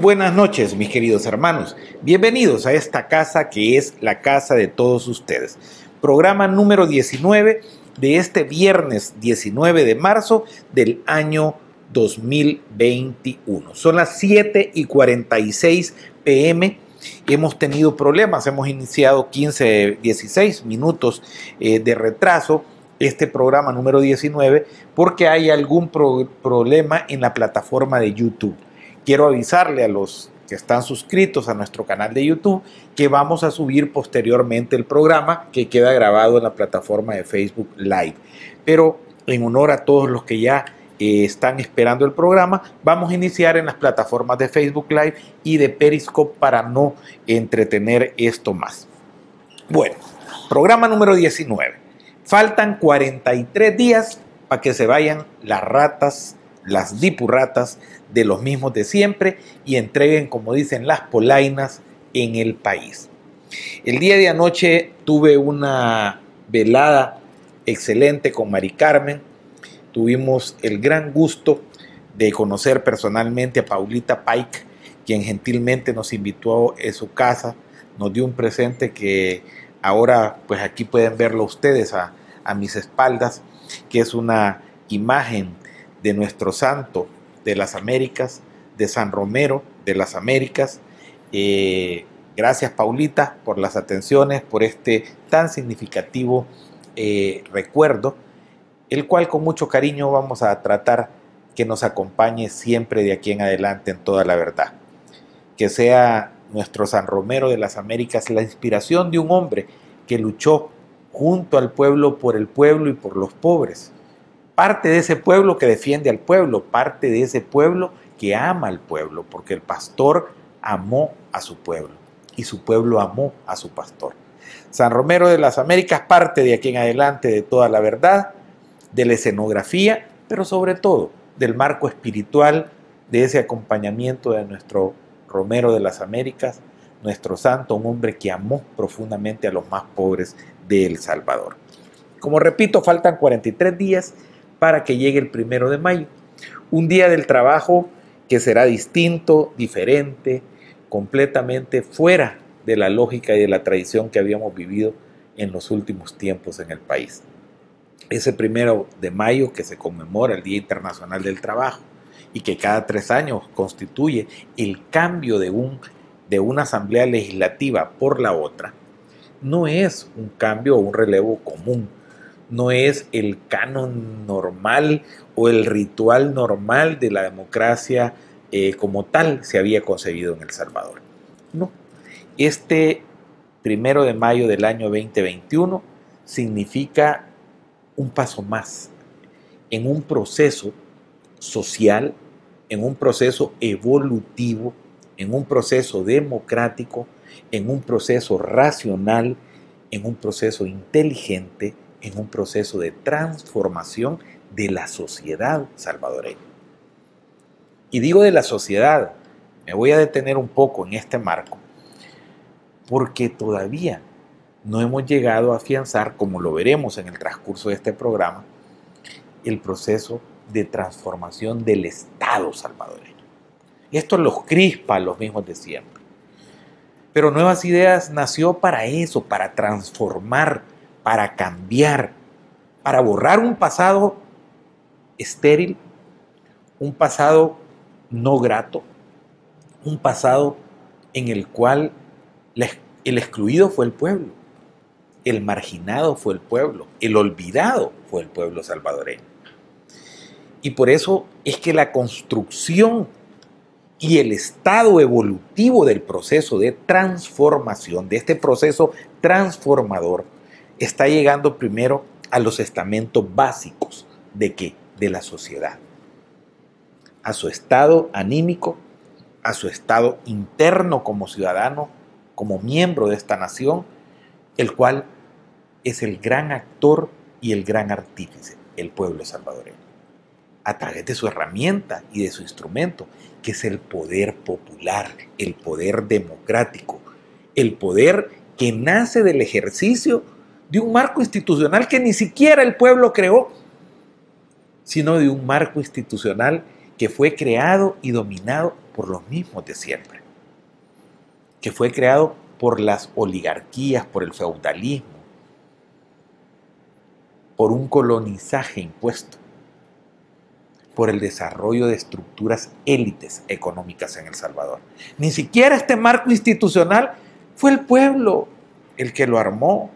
buenas noches, mis queridos hermanos. Bienvenidos a esta casa que es la casa de todos ustedes. Programa número 19 de este viernes 19 de marzo del año 2021. Son las 7 y 46 pm. Hemos tenido problemas, hemos iniciado 15, 16 minutos eh, de retraso este programa número 19 porque hay algún problema en la plataforma de YouTube. Quiero avisarle a los que están suscritos a nuestro canal de YouTube que vamos a subir posteriormente el programa que queda grabado en la plataforma de Facebook Live. Pero en honor a todos los que ya eh, están esperando el programa, vamos a iniciar en las plataformas de Facebook Live y de Periscope para no entretener esto más. Bueno, programa número 19. Faltan 43 días para que se vayan las ratas, las dipurratas de los mismos de siempre y entreguen, como dicen, las polainas en el país. El día de anoche tuve una velada excelente con Mari Carmen. Tuvimos el gran gusto de conocer personalmente a Paulita Pike, quien gentilmente nos invitó a su casa, nos dio un presente que ahora pues aquí pueden verlo ustedes a, a mis espaldas, que es una imagen de nuestro santo de las Américas, de San Romero de las Américas. Eh, gracias Paulita por las atenciones, por este tan significativo eh, recuerdo, el cual con mucho cariño vamos a tratar que nos acompañe siempre de aquí en adelante en toda la verdad. Que sea nuestro San Romero de las Américas la inspiración de un hombre que luchó junto al pueblo por el pueblo y por los pobres parte de ese pueblo que defiende al pueblo, parte de ese pueblo que ama al pueblo, porque el pastor amó a su pueblo y su pueblo amó a su pastor. San Romero de las Américas parte de aquí en adelante de toda la verdad, de la escenografía, pero sobre todo del marco espiritual de ese acompañamiento de nuestro Romero de las Américas, nuestro santo, un hombre que amó profundamente a los más pobres de El Salvador. Como repito, faltan 43 días para que llegue el primero de mayo. Un día del trabajo que será distinto, diferente, completamente fuera de la lógica y de la tradición que habíamos vivido en los últimos tiempos en el país. Ese primero de mayo que se conmemora el Día Internacional del Trabajo y que cada tres años constituye el cambio de, un, de una asamblea legislativa por la otra, no es un cambio o un relevo común, no es el canon normal o el ritual normal de la democracia eh, como tal se había concebido en El Salvador. No, este primero de mayo del año 2021 significa un paso más en un proceso social, en un proceso evolutivo, en un proceso democrático, en un proceso racional, en un proceso inteligente, en un proceso de transformación de la sociedad salvadoreña. Y digo de la sociedad, me voy a detener un poco en este marco, porque todavía no hemos llegado a afianzar, como lo veremos en el transcurso de este programa, el proceso de transformación del Estado salvadoreño. Esto los crispa a los mismos de siempre. Pero Nuevas Ideas nació para eso, para transformar para cambiar, para borrar un pasado estéril, un pasado no grato, un pasado en el cual el excluido fue el pueblo, el marginado fue el pueblo, el olvidado fue el pueblo salvadoreño. Y por eso es que la construcción y el estado evolutivo del proceso de transformación, de este proceso transformador, está llegando primero a los estamentos básicos de qué? De la sociedad. A su estado anímico, a su estado interno como ciudadano, como miembro de esta nación, el cual es el gran actor y el gran artífice, el pueblo salvadoreño. A través de su herramienta y de su instrumento, que es el poder popular, el poder democrático, el poder que nace del ejercicio de un marco institucional que ni siquiera el pueblo creó, sino de un marco institucional que fue creado y dominado por los mismos de siempre, que fue creado por las oligarquías, por el feudalismo, por un colonizaje impuesto, por el desarrollo de estructuras élites económicas en El Salvador. Ni siquiera este marco institucional fue el pueblo el que lo armó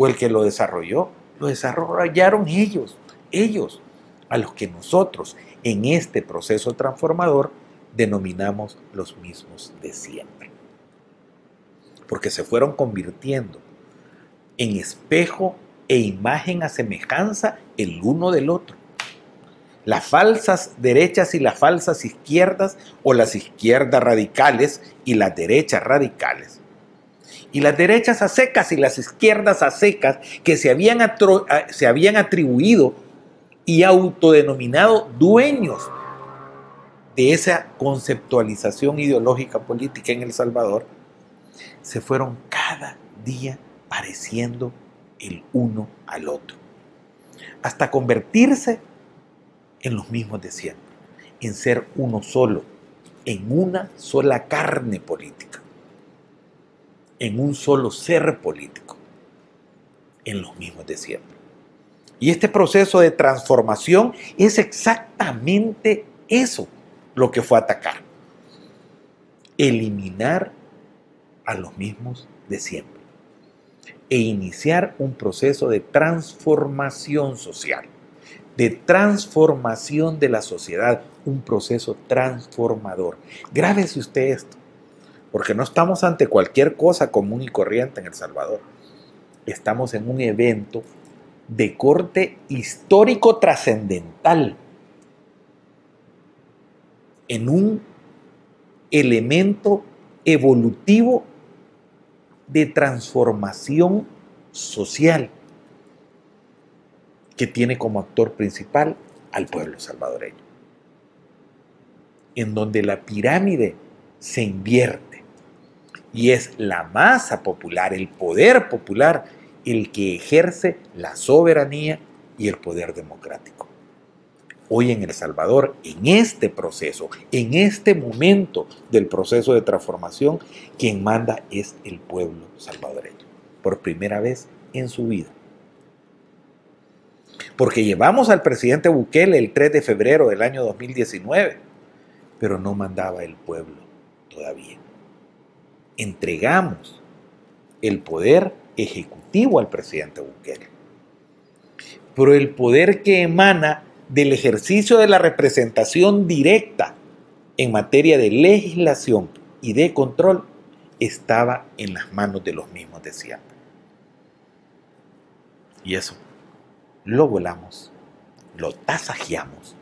o el que lo desarrolló, lo desarrollaron ellos, ellos, a los que nosotros en este proceso transformador denominamos los mismos de siempre. Porque se fueron convirtiendo en espejo e imagen a semejanza el uno del otro. Las falsas derechas y las falsas izquierdas o las izquierdas radicales y las derechas radicales. Y las derechas a secas y las izquierdas a secas que se habían, se habían atribuido y autodenominado dueños de esa conceptualización ideológica política en El Salvador, se fueron cada día pareciendo el uno al otro, hasta convertirse en los mismos de siempre, en ser uno solo, en una sola carne política, en un solo ser político, en los mismos de siempre. Y este proceso de transformación es exactamente eso lo que fue atacar. Eliminar a los mismos de siempre. E iniciar un proceso de transformación social, de transformación de la sociedad, un proceso transformador. Grábese usted esto, porque no estamos ante cualquier cosa común y corriente en El Salvador. Estamos en un evento de corte histórico trascendental, en un elemento evolutivo de transformación social que tiene como actor principal al pueblo salvadoreño, en donde la pirámide se invierte y es la masa popular, el poder popular, el que ejerce la soberanía y el poder democrático. Hoy en El Salvador, en este proceso, en este momento del proceso de transformación, quien manda es el pueblo salvadoreño, por primera vez en su vida. Porque llevamos al presidente Bukele el 3 de febrero del año 2019, pero no mandaba el pueblo todavía. Entregamos el poder ejecutivo al presidente Bukele. Pero el poder que emana del ejercicio de la representación directa en materia de legislación y de control estaba en las manos de los mismos de siempre. Y eso lo volamos, lo tasajeamos,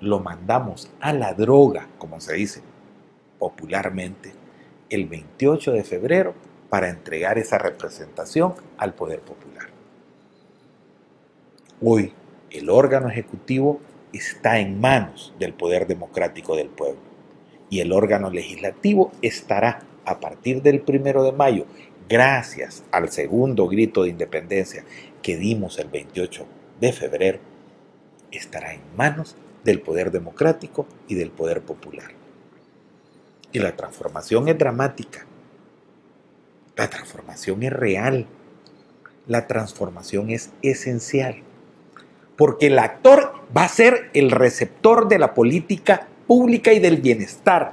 lo mandamos a la droga, como se dice popularmente, el 28 de febrero para entregar esa representación al poder popular. Hoy el órgano ejecutivo está en manos del poder democrático del pueblo y el órgano legislativo estará a partir del primero de mayo, gracias al segundo grito de independencia que dimos el 28 de febrero, estará en manos del poder democrático y del poder popular. Y la transformación es dramática la transformación es real. La transformación es esencial. Porque el actor va a ser el receptor de la política pública y del bienestar.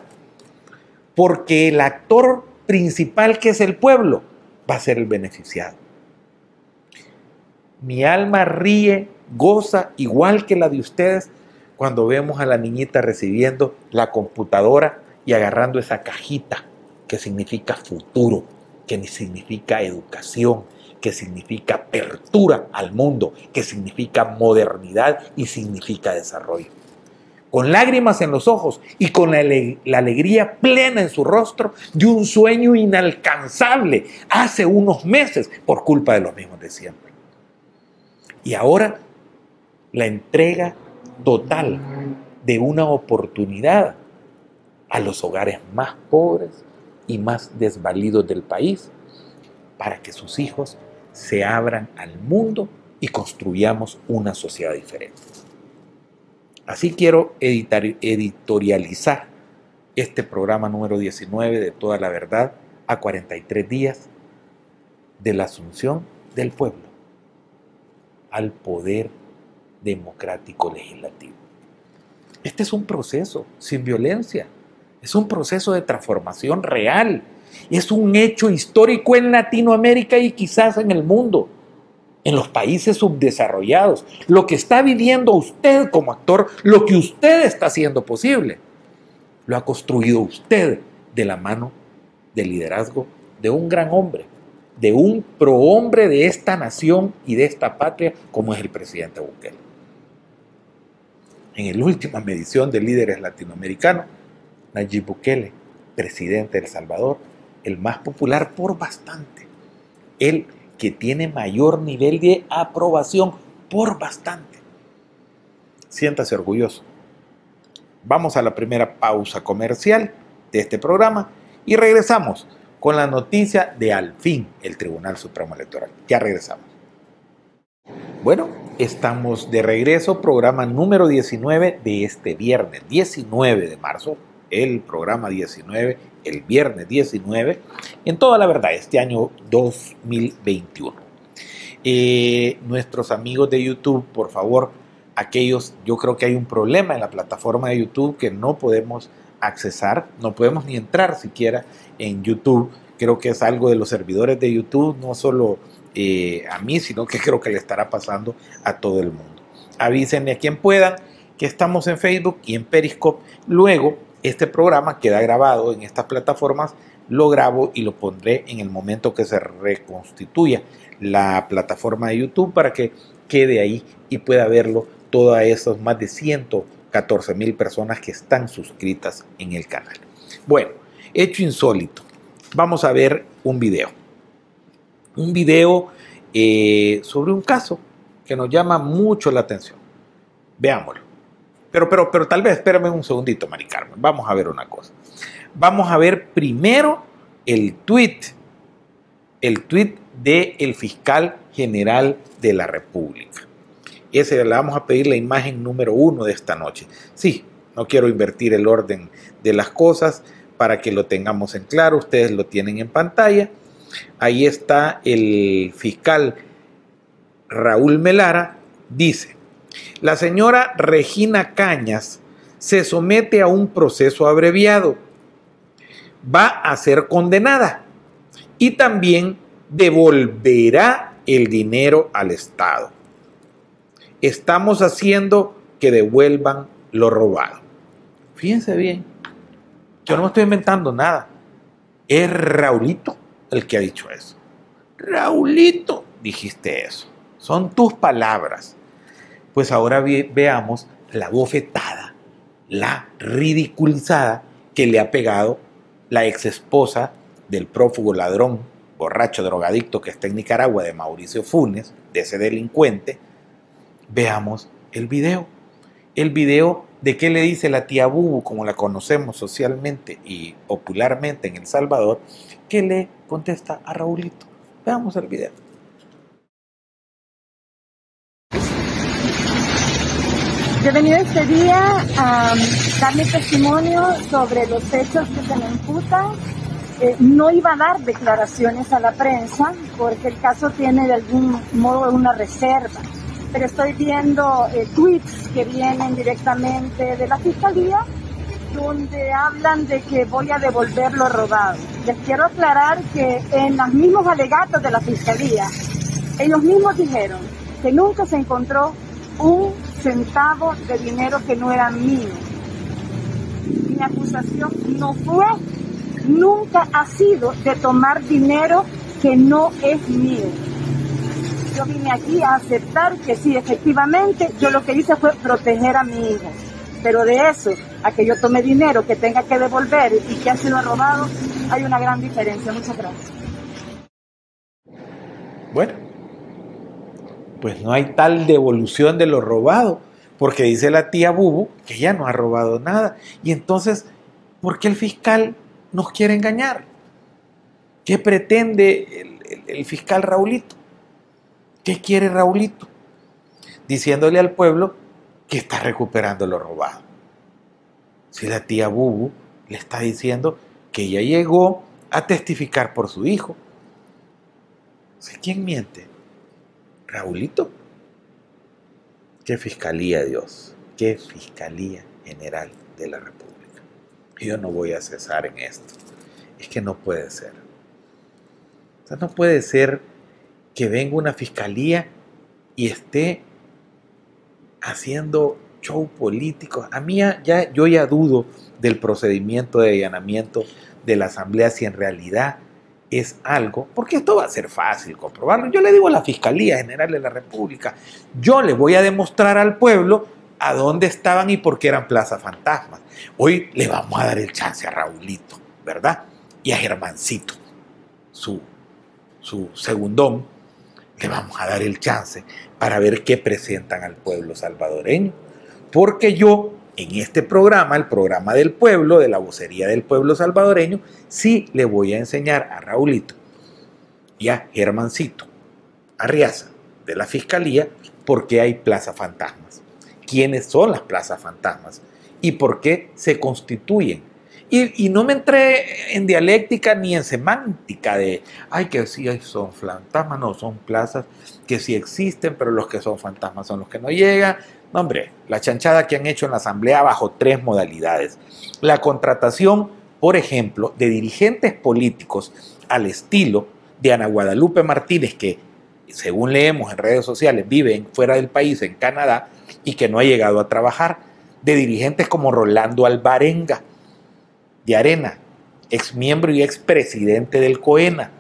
Porque el actor principal, que es el pueblo, va a ser el beneficiado. Mi alma ríe, goza, igual que la de ustedes, cuando vemos a la niñita recibiendo la computadora y agarrando esa cajita que significa futuro que significa educación, que significa apertura al mundo, que significa modernidad y significa desarrollo. Con lágrimas en los ojos y con la, alegría plena en su rostro de un sueño inalcanzable hace unos meses por culpa de los mismos de siempre. Y ahora la entrega total de una oportunidad a los hogares más pobres, y más desvalidos del país para que sus hijos se abran al mundo y construyamos una sociedad diferente. Así quiero editorializar este programa número 19 de Toda la Verdad a 43 días de la asunción del pueblo al poder democrático legislativo. Este es un proceso sin violencia, es un proceso de transformación real, es un hecho histórico en Latinoamérica y quizás en el mundo, en los países subdesarrollados. Lo que está viviendo usted como actor, lo que usted está haciendo posible, lo ha construido usted de la mano del liderazgo de un gran hombre, de un prohombre de esta nación y de esta patria como es el presidente Bukele. En la última medición de líderes latinoamericanos, Nayib Bukele, presidente de El Salvador, el más popular por bastante, el que tiene mayor nivel de aprobación por bastante. Siéntase orgulloso. Vamos a la primera pausa comercial de este programa y regresamos con la noticia de al fin el Tribunal Supremo Electoral. Ya regresamos. Bueno, estamos de regreso, programa número 19 de este viernes, 19 de marzo, el programa 19, el viernes 19, en toda la verdad, este año 2021. Eh, nuestros amigos de YouTube, por favor, aquellos, yo creo que hay un problema en la plataforma de YouTube que no podemos accesar, no podemos ni entrar siquiera en YouTube. Creo que es algo de los servidores de YouTube, no solo eh, a mí, sino que creo que le estará pasando a todo el mundo. Avísenme a quien puedan que estamos en Facebook y en Periscope. Luego, este programa queda grabado en estas plataformas, lo grabo y lo pondré en el momento que se reconstituya la plataforma de YouTube para que quede ahí y pueda verlo todas esas más de 114 mil personas que están suscritas en el canal. Bueno, hecho insólito. Vamos a ver un video. Un video eh, sobre un caso que nos llama mucho la atención. Veámoslo. Pero, pero, pero tal vez, espérame un segundito, Mari Carmen. Vamos a ver una cosa. Vamos a ver primero el tweet, el tweet del fiscal general de la República. Ese le vamos a pedir la imagen número uno de esta noche. Sí, no quiero invertir el orden de las cosas para que lo tengamos en claro. Ustedes lo tienen en pantalla. Ahí está el fiscal Raúl Melara. Dice, la señora Regina Cañas se somete a un proceso abreviado. Va a ser condenada y también devolverá el dinero al Estado. Estamos haciendo que devuelvan lo robado. Fíjense bien, yo no estoy inventando nada. Es Raulito el que ha dicho eso. Raulito, dijiste eso. Son tus palabras. Pues ahora veamos la bofetada, la ridiculizada que le ha pegado la ex esposa del prófugo ladrón, borracho drogadicto que está en Nicaragua, de Mauricio Funes, de ese delincuente. Veamos el video. El video de qué le dice la tía Bubu, como la conocemos socialmente y popularmente en El Salvador, que le contesta a Raulito. Veamos el video. Yo he venido este día a dar mi testimonio sobre los hechos que se me imputan. Eh, no iba a dar declaraciones a la prensa porque el caso tiene de algún modo una reserva, pero estoy viendo eh, tweets que vienen directamente de la fiscalía donde hablan de que voy a devolver lo robado. Les quiero aclarar que en los mismos alegatos de la fiscalía, ellos mismos dijeron que nunca se encontró un centavo de dinero que no era mío. Mi acusación no fue, nunca ha sido de tomar dinero que no es mío. Yo vine aquí a aceptar que sí, efectivamente, yo lo que hice fue proteger a mi hijo. Pero de eso a que yo tome dinero que tenga que devolver y que ha sido robado, hay una gran diferencia. Muchas gracias. Bueno, pues no hay tal devolución de lo robado, porque dice la tía Bubu que ya no ha robado nada. Y entonces, ¿por qué el fiscal nos quiere engañar? ¿Qué pretende el, fiscal Raulito? ¿Qué quiere Raulito? Diciéndole al pueblo que está recuperando lo robado. Si la tía Bubu le está diciendo que ella llegó a testificar por su hijo. ¿Quién miente? Raulito. ¿Qué fiscalía, Dios? ¿Qué fiscalía general de la República? Yo no voy a cesar en esto. Es que no puede ser. O sea, no puede ser que venga una fiscalía y esté haciendo show político. A mí ya, yo ya dudo del procedimiento de allanamiento de la Asamblea si en realidad es algo, porque esto va a ser fácil comprobarlo. Yo le digo a la Fiscalía General de la República, yo le voy a demostrar al pueblo a dónde estaban y por qué eran plazas fantasmas. Hoy le vamos a dar el chance a Raulito, ¿verdad? Y a Germancito, su, su segundón, le vamos a dar el chance para ver qué presentan al pueblo salvadoreño. Porque yo, en este programa, el programa del pueblo, de la vocería del pueblo salvadoreño, sí le voy a enseñar a Raulito y a Germancito Arriaza de la Fiscalía por qué hay plaza fantasmas, quiénes son las plazas fantasmas y por qué se constituyen y, no me entré en dialéctica ni en semántica de, ay, que sí son fantasmas, no, son plazas que sí existen, pero los que son fantasmas son los que no llegan. No, hombre, la chanchada que han hecho en la Asamblea bajo tres modalidades. La contratación, por ejemplo, de dirigentes políticos al estilo de Ana Guadalupe Martínez, que según leemos en redes sociales vive fuera del país, en Canadá, y que no ha llegado a trabajar, de dirigentes como Rolando Alvarenga, de Arena, ex miembro y ex presidente del COENA,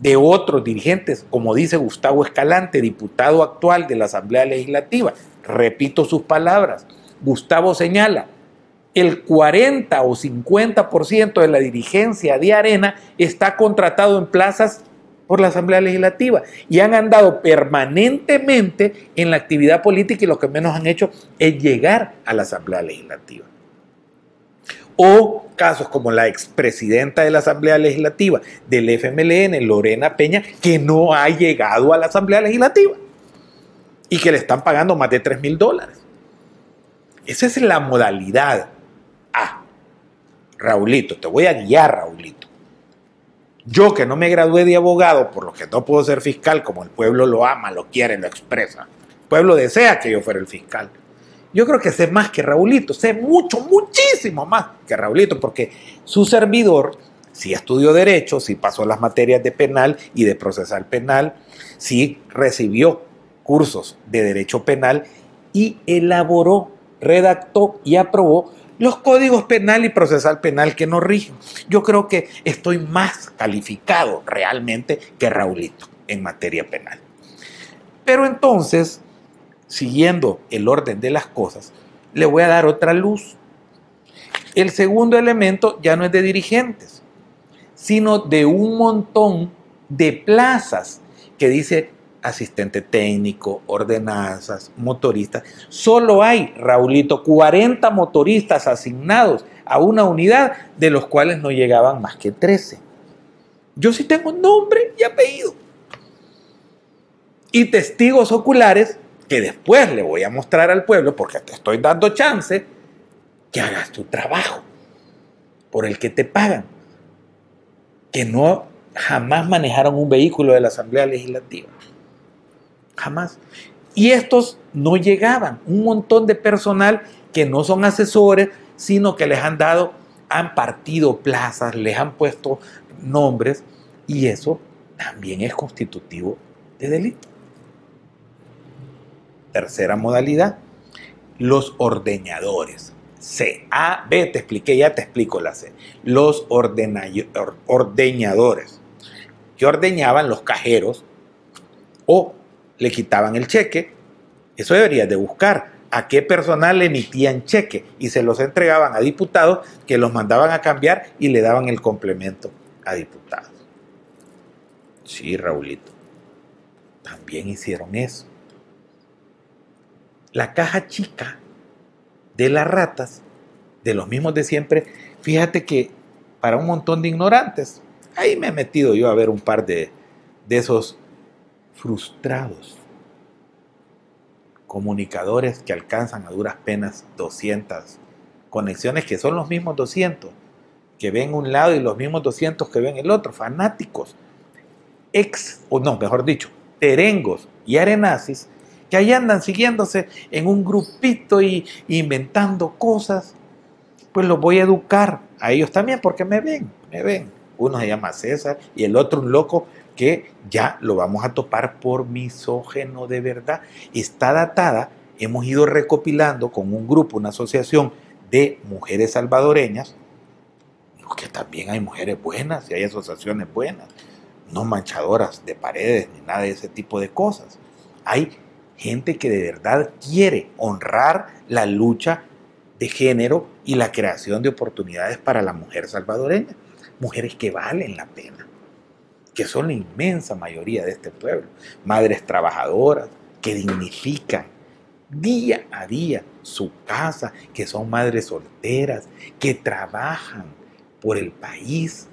de otros dirigentes, como dice Gustavo Escalante, diputado actual de la Asamblea Legislativa. Repito sus palabras. Gustavo señala, el 40 o 50% de la dirigencia de Arena está contratado en plazas por la Asamblea Legislativa y han andado permanentemente en la actividad política y lo que menos han hecho es llegar a la Asamblea Legislativa o casos como la expresidenta de la Asamblea Legislativa del FMLN, Lorena Peña, que no ha llegado a la Asamblea Legislativa y que le están pagando más de 3 mil dólares. Esa es la modalidad. Ah, Raulito, te voy a guiar, Raulito. Yo que no me gradué de abogado, por lo que no puedo ser fiscal, como el pueblo lo ama, lo quiere, lo expresa. El pueblo desea que yo fuera el fiscal. Yo creo que sé más que Raulito, sé mucho, muchísimo más que Raulito, porque su servidor sí estudió derecho, sí pasó las materias de penal y de procesal penal, sí recibió cursos de derecho penal y elaboró, redactó y aprobó los códigos penal y procesal penal que nos rigen. Yo creo que estoy más calificado realmente que Raulito en materia penal. Pero entonces, siguiendo el orden de las cosas, le voy a dar otra luz. El segundo elemento ya no es de dirigentes, sino de un montón de plazas que dice asistente técnico, ordenanzas, motoristas. Solo hay, Raulito, 40 motoristas asignados a una unidad, de los cuales no llegaban más que 13. Yo sí tengo nombre y apellido. Y testigos oculares que después le voy a mostrar al pueblo, porque te estoy dando chance, que hagas tu trabajo por el que te pagan. Que no jamás manejaron un vehículo de la Asamblea Legislativa. Jamás. Y estos no llegaban. Un montón de personal que no son asesores, sino que les han dado, han partido plazas, les han puesto nombres, y eso también es constitutivo de delito. Tercera modalidad, los ordeñadores. C. A, B, te expliqué, ya te explico la C. Los ordeñadores, que ordeñaban los cajeros o le quitaban el cheque. Eso deberías de buscar a qué personal le emitían cheque y se los entregaban a diputados que los mandaban a cambiar y le daban el complemento a diputados. Sí, Raulito. También hicieron eso la caja chica de las ratas, de los mismos de siempre, fíjate que para un montón de ignorantes, ahí me he metido yo a ver un par de, de esos frustrados comunicadores que alcanzan a duras penas 200 conexiones, que son los mismos 200 que ven un lado y los mismos 200 que ven el otro, fanáticos, ex, o no, mejor dicho, terengos y arenazis, que ahí andan siguiéndose en un grupito y inventando cosas, pues los voy a educar a ellos también porque me ven, me ven. Uno se llama César y el otro un loco que ya lo vamos a topar por misógeno de verdad. Está datada, hemos ido recopilando con un grupo, una asociación de mujeres salvadoreñas, que también hay mujeres buenas y hay asociaciones buenas, no manchadoras de paredes ni nada de ese tipo de cosas. Hay gente que de verdad quiere honrar la lucha de género y la creación de oportunidades para la mujer salvadoreña. Mujeres que valen la pena, que son la inmensa mayoría de este pueblo. Madres trabajadoras que dignifican día a día su casa, que son madres solteras, que trabajan por el país,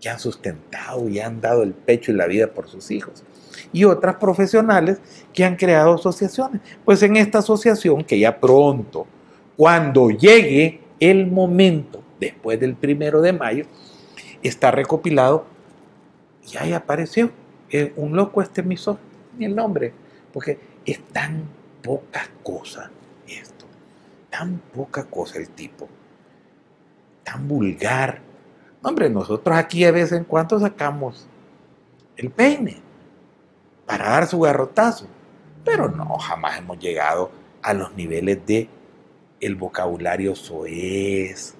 que han sustentado y han dado el pecho y la vida por sus hijos. Y otras profesionales que han creado asociaciones. Pues en esta asociación, que ya pronto, cuando llegue el momento, después del primero de mayo, está recopilado y ahí apareció un loco este emisor, ni el nombre, porque es tan poca cosa esto, tan poca cosa el tipo tan vulgar. Hombre, nosotros aquí de vez en cuando sacamos el peine para dar su garrotazo, pero no, jamás hemos llegado a los niveles de el vocabulario soez.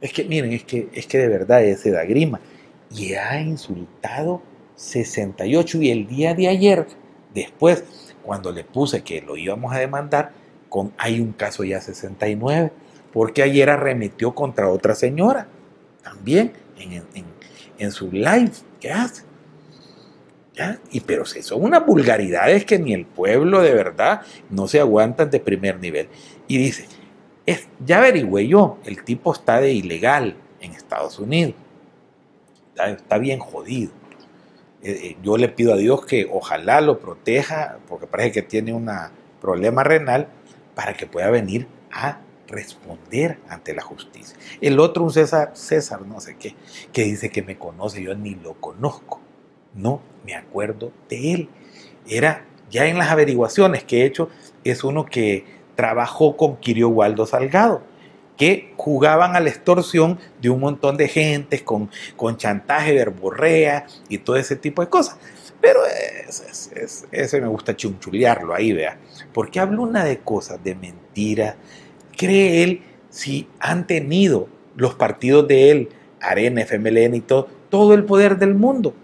Es que, miren, es que, es que de verdad ese da grima. Y ha insultado 68 y el día de ayer, después, cuando le puse que lo íbamos a demandar, con, hay un caso ya 69 porque ayer arremetió contra otra señora, también en, su live que hace. Y pero si son unas vulgaridades que ni el pueblo de verdad no se aguantan de primer nivel. Y dice, es, ya averigüé yo, el tipo está de ilegal en Estados Unidos. Está, bien jodido. Eh, eh, yo le pido a Dios que ojalá lo proteja, porque parece que tiene un problema renal, para que pueda venir a responder ante la justicia. El otro, un César, César, no sé qué, que dice que me conoce, yo ni lo conozco, no me acuerdo de él. Era, ya en las averiguaciones que he hecho, es uno que trabajó con Kirio Waldo Salgado, que jugaban a la extorsión de un montón de gentes con, con chantaje, verborrea y todo ese tipo de cosas. Pero ese me gusta chunchulearlo ahí, vea. Porque habla una de cosas, de mentiras, cree él si han tenido los partidos de él, Arena, FMLN y todo, todo el poder del mundo?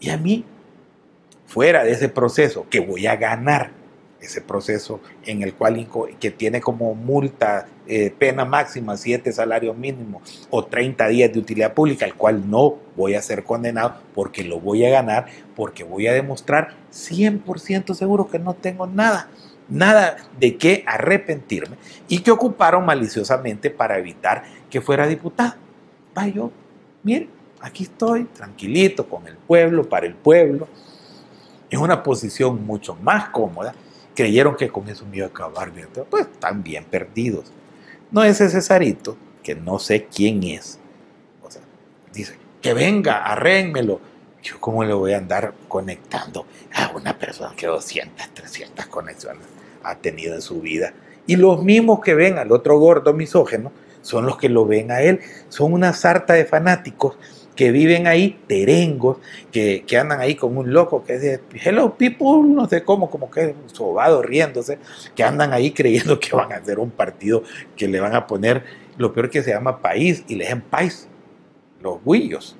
Y a mí, fuera de ese proceso, que voy a ganar, ese proceso en el cual que tiene como multa eh, pena máxima 7 salarios mínimos o 30 días de utilidad pública, el cual no voy a ser condenado porque lo voy a ganar, porque voy a demostrar 100% seguro que no tengo nada nada de qué arrepentirme y que ocuparon maliciosamente para evitar que fuera diputado. Va yo, miren, aquí estoy, tranquilito, con el pueblo, para el pueblo, en una posición mucho más cómoda. Creyeron que con eso me iba a acabar pues están bien perdidos. No es ese Cesarito, que no sé quién es. O sea, dice, que venga, arrénmelo. Yo cómo le voy a andar conectando a una persona que 200, 300 conexiones ha tenido en su vida. Y los mismos que ven al otro gordo misógeno son los que lo ven a él. Son una sarta de fanáticos que viven ahí, terengos, que, andan ahí como un loco que dice, hello people, no sé cómo, como que sobado riéndose, que andan ahí creyendo que van a hacer un partido que le van a poner lo peor que se llama país y le dicen país, los guillos.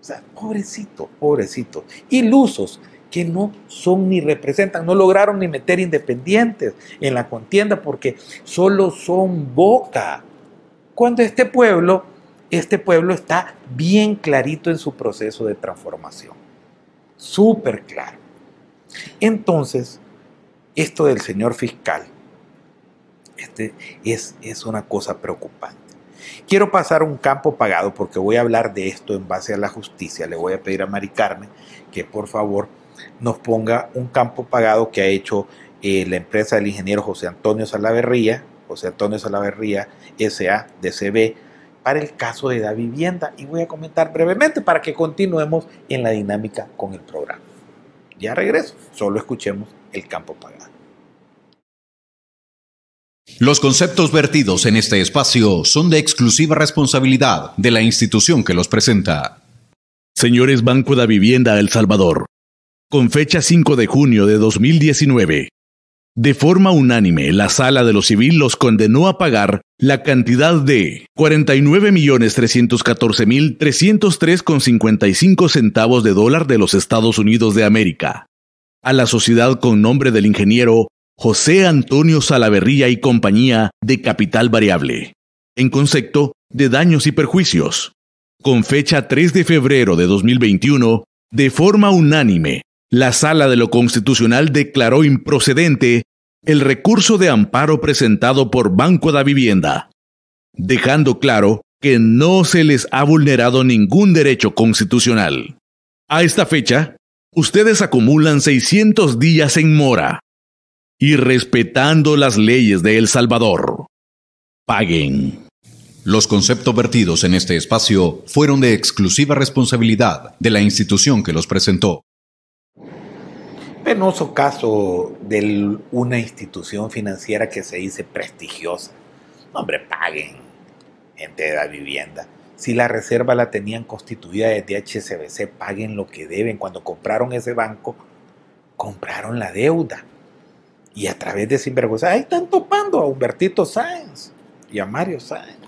O sea, pobrecitos, pobrecitos, ilusos, que no son ni representan, no lograron ni meter independientes en la contienda porque solo son boca. Cuando este pueblo, este pueblo está bien clarito en su proceso de transformación, súper claro. Entonces, esto del señor fiscal este es, es una cosa preocupante. Quiero pasar un campo pagado porque voy a hablar de esto en base a la justicia. Le voy a pedir a Mari Carmen que por favor nos ponga un campo pagado que ha hecho eh, la empresa del ingeniero José Antonio Salaverría, José Antonio Salaverría SA DCB, para el caso de la vivienda. Y voy a comentar brevemente para que continuemos en la dinámica con el programa. Ya regreso, solo escuchemos el campo pagado. Los conceptos vertidos en este espacio son de exclusiva responsabilidad de la institución que los presenta. Señores Banco de Vivienda El Salvador, con fecha 5 de junio de 2019, de forma unánime, la Sala de lo Civil los condenó a pagar la cantidad de 49.314.303,55 centavos de dólar de los Estados Unidos de América a la sociedad con nombre del ingeniero José Antonio Salaverría y compañía de capital variable, en concepto de daños y perjuicios. Con fecha 3 de febrero de 2021, de forma unánime, la Sala de lo Constitucional declaró improcedente el recurso de amparo presentado por Banco de Vivienda, dejando claro que no se les ha vulnerado ningún derecho constitucional. A esta fecha, ustedes acumulan 600 días en mora y respetando las leyes de El Salvador. Paguen. Los conceptos vertidos en este espacio fueron de exclusiva responsabilidad de la institución que los presentó penoso caso de una institución financiera que se dice prestigiosa. hombre, paguen, gente de la vivienda. Si la reserva la tenían constituida desde HSBC, paguen lo que deben. Cuando compraron ese banco, compraron la deuda. Y a través de sinvergüenza, ahí están topando a Humbertito Sáenz y a Mario Sáenz.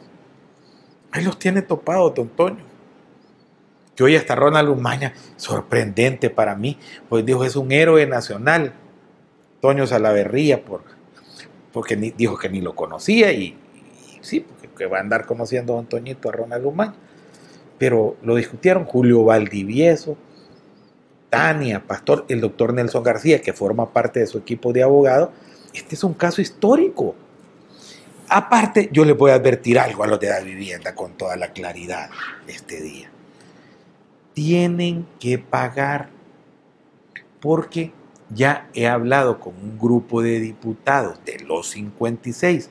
Ahí los tiene topados, don Toño que hoy hasta Ronald Umaña, sorprendente para mí, pues dijo, es un héroe nacional, Toño Salaverría, por, porque dijo que ni lo conocía y, sí, porque que va a andar conociendo a Don a Ronald Umaña. Pero lo discutieron Julio Valdivieso, Tania, Pastor, el doctor Nelson García, que forma parte de su equipo de abogados. Este es un caso histórico. Aparte, yo les voy a advertir algo a los de la vivienda con toda la claridad este día tienen que pagar. Porque ya he hablado con un grupo de diputados de los 56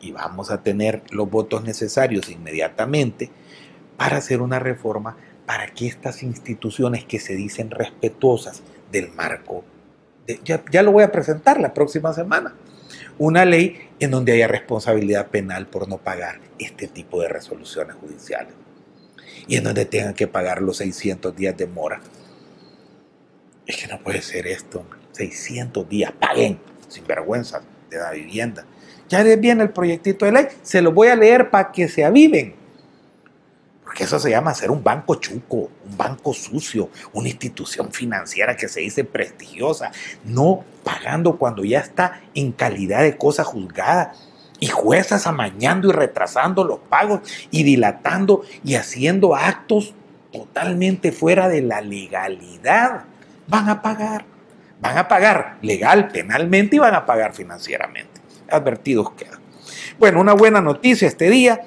y vamos a tener los votos necesarios inmediatamente para hacer una reforma para que estas instituciones que se dicen respetuosas del marco, ya, ya lo voy a presentar la próxima semana, una ley en donde haya responsabilidad penal por no pagar este tipo de resoluciones judiciales y en donde tengan que pagar los 600 días de mora. Es que no puede ser esto. 600 días, paguen, sin vergüenza, de la vivienda. Ya les viene el proyectito de ley, se lo voy a leer para que se aviven. Porque eso se llama ser un banco chuco, un banco sucio, una institución financiera que se dice prestigiosa, no pagando cuando ya está en calidad de cosa juzgada y juezas amañando y retrasando los pagos y dilatando y haciendo actos totalmente fuera de la legalidad. Van a pagar, van a pagar legal, penalmente y van a pagar financieramente. Advertidos quedan. Bueno, una buena noticia este día.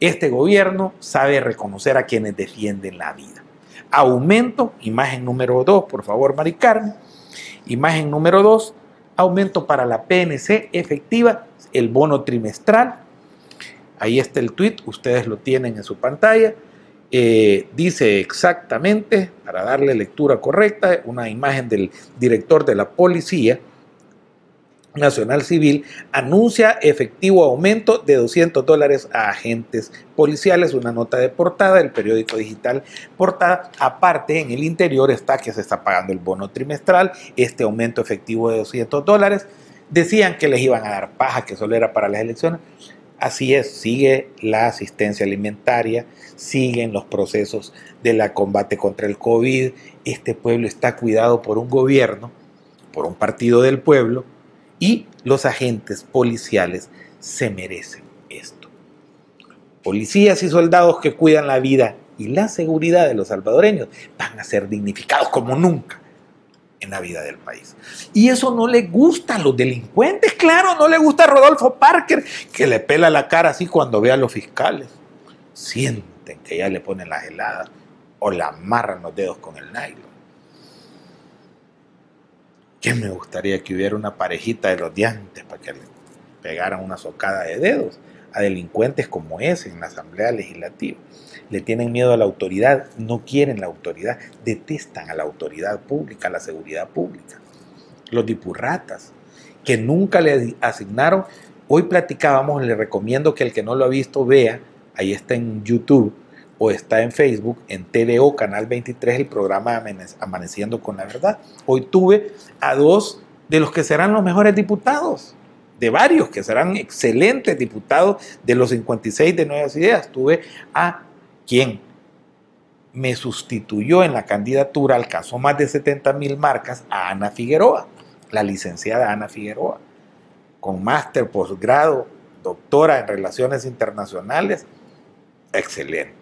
Este gobierno sabe reconocer a quienes defienden la vida. Aumento, imagen número 2, por favor, Mari Carmen. Imagen número 2, aumento para la PNC efectiva el bono trimestral. Ahí está el tweet, ustedes lo tienen en su pantalla. Eh, dice exactamente, para darle lectura correcta, una imagen del director de la Policía Nacional Civil anuncia efectivo aumento de 200 dólares a agentes policiales, una nota de portada del periódico digital portada. Aparte, en el interior está que se está pagando el bono trimestral, este aumento efectivo de 200 dólares. Decían que les iban a dar paja, que solo era para las elecciones. Así es, sigue la asistencia alimentaria, siguen los procesos de la combate contra el COVID. Este pueblo está cuidado por un gobierno, por un partido del pueblo, y los agentes policiales se merecen esto. Policías y soldados que cuidan la vida y la seguridad de los salvadoreños van a ser dignificados como nunca en la vida del país. Y eso no le gusta a los delincuentes, claro, no le gusta a Rodolfo Parker, que le pela la cara así cuando ve a los fiscales. Sienten que ya le ponen las heladas o le amarran los dedos con el nylon. Que me gustaría que hubiera una parejita de los diantes para que le pegaran una socada de dedos a delincuentes como ese en la Asamblea Legislativa. Le tienen miedo a la autoridad, no quieren la autoridad, detestan a la autoridad pública, a la seguridad pública. Los dipurratas, que nunca le asignaron, hoy platicábamos, le recomiendo que el que no lo ha visto vea, ahí está en YouTube o está en Facebook, en TVO, Canal 23, el programa Amaneciendo con la Verdad. Hoy tuve a dos de los que serán los mejores diputados de varios que serán excelentes diputados de los 56 de Nuevas Ideas. Tuve a quien me sustituyó en la candidatura, alcanzó más de 70 mil marcas, a Ana Figueroa, la licenciada Ana Figueroa, con máster, posgrado, doctora en relaciones internacionales. Excelente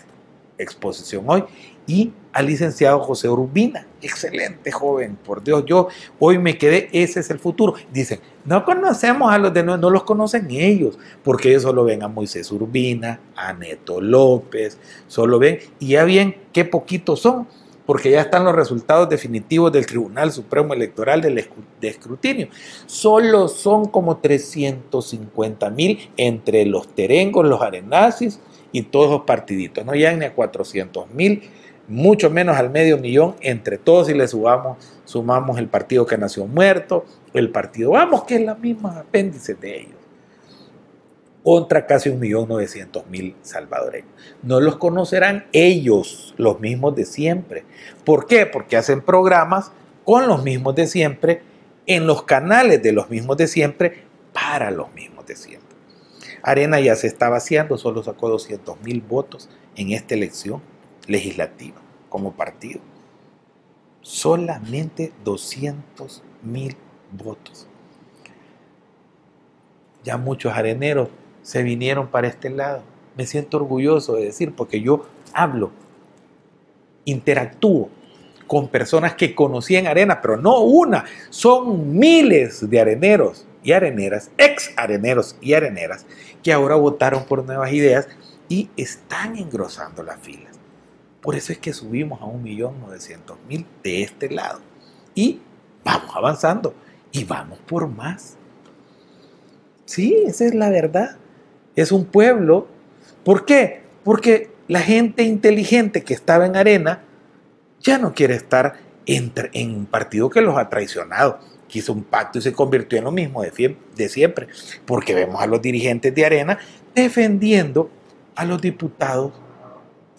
exposición hoy y al licenciado José Urbina. Excelente joven, por Dios, yo hoy me quedé, ese es el futuro. Dicen, no conocemos a los de no, no los conocen ellos, porque ellos solo ven a Moisés Urbina, a Neto López, solo ven, y ya bien qué poquitos son, porque ya están los resultados definitivos del Tribunal Supremo Electoral de escrutinio. Solo son como 350 mil entre los terengos, los arenazis y todos los partiditos. No llegan ni a 400 mil mucho menos al medio millón entre todos y le subamos, sumamos el partido que nació muerto, el partido Vamos, que es la misma apéndice de ellos. Contra casi un millón novecientos mil salvadoreños. No los conocerán ellos, los mismos de siempre. ¿Por qué? Porque hacen programas con los mismos de siempre, en los canales de los mismos de siempre, para los mismos de siempre. Arena ya se está vaciando, solo sacó 200 mil votos en esta elección legislativa como partido. Solamente 200 mil votos. Ya muchos areneros se vinieron para este lado. Me siento orgulloso de decir, porque yo hablo, interactúo con personas que conocían arena, pero no una, son miles de areneros y areneras, ex areneros y areneras, que ahora votaron por nuevas ideas y están engrosando la fila. Por eso es que subimos a 1.900.000 de este lado. Y vamos avanzando y vamos por más. Sí, esa es la verdad. Es un pueblo. ¿Por qué? Porque la gente inteligente que estaba en arena ya no quiere estar en un partido que los ha traicionado. Quiso un pacto y se convirtió en lo mismo de, de siempre. Porque vemos a los dirigentes de arena defendiendo a los diputados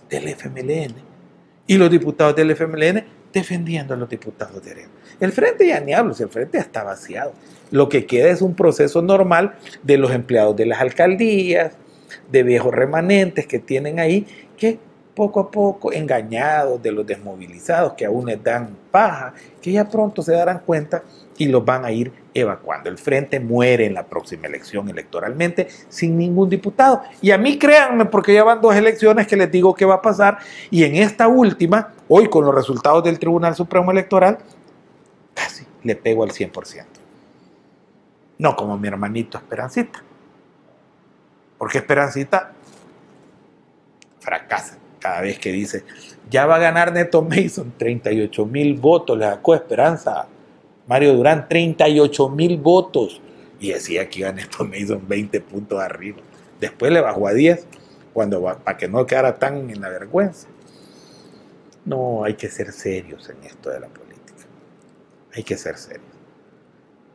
del FMLN y los diputados del FMLN defendiendo a los diputados de Arena. El frente ya ni hablo, el frente ya está vaciado. Lo que queda es un proceso normal de los empleados de las alcaldías, de viejos remanentes que tienen ahí, que poco a poco, engañados de los desmovilizados que aún les dan paja, que ya pronto se darán cuenta y los van a ir evacuando. El frente muere en la próxima elección electoralmente sin ningún diputado. Y a mí créanme, porque ya van dos elecciones que les digo que va a pasar, y en esta última, hoy con los resultados del Tribunal Supremo Electoral, casi le pego al 100%. No como mi hermanito Esperancita. Porque Esperancita fracasa cada vez que dice, ya va a ganar Neto Mason, 38 mil votos, le sacó Esperanza Mario Durán, 38 mil votos. Y decía que Neto Mason 20 puntos arriba. Después le bajó a 10, cuando, para que no quedara tan en la vergüenza. No, hay que ser serios en esto de la política. Hay que ser serios.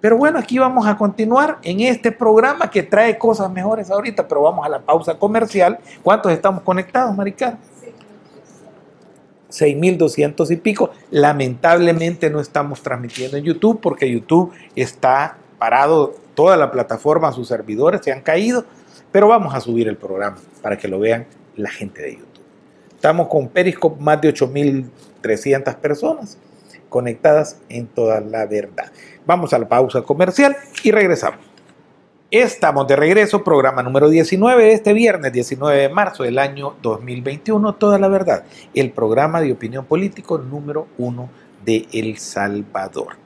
Pero bueno, aquí vamos a continuar en este programa que trae cosas mejores ahorita, pero vamos a la pausa comercial. ¿Cuántos estamos conectados, Maricar? 6.200 y pico. Lamentablemente no estamos transmitiendo en YouTube porque YouTube está parado, toda la plataforma, sus servidores se han caído, pero vamos a subir el programa para que lo vean la gente de YouTube. Estamos con Periscope, más de 8.300 personas conectadas en toda la verdad. Vamos a la pausa comercial y regresamos. Estamos de regreso, programa número 19, este viernes 19 de marzo del año 2021, Toda la Verdad, el programa de opinión político número uno de El Salvador.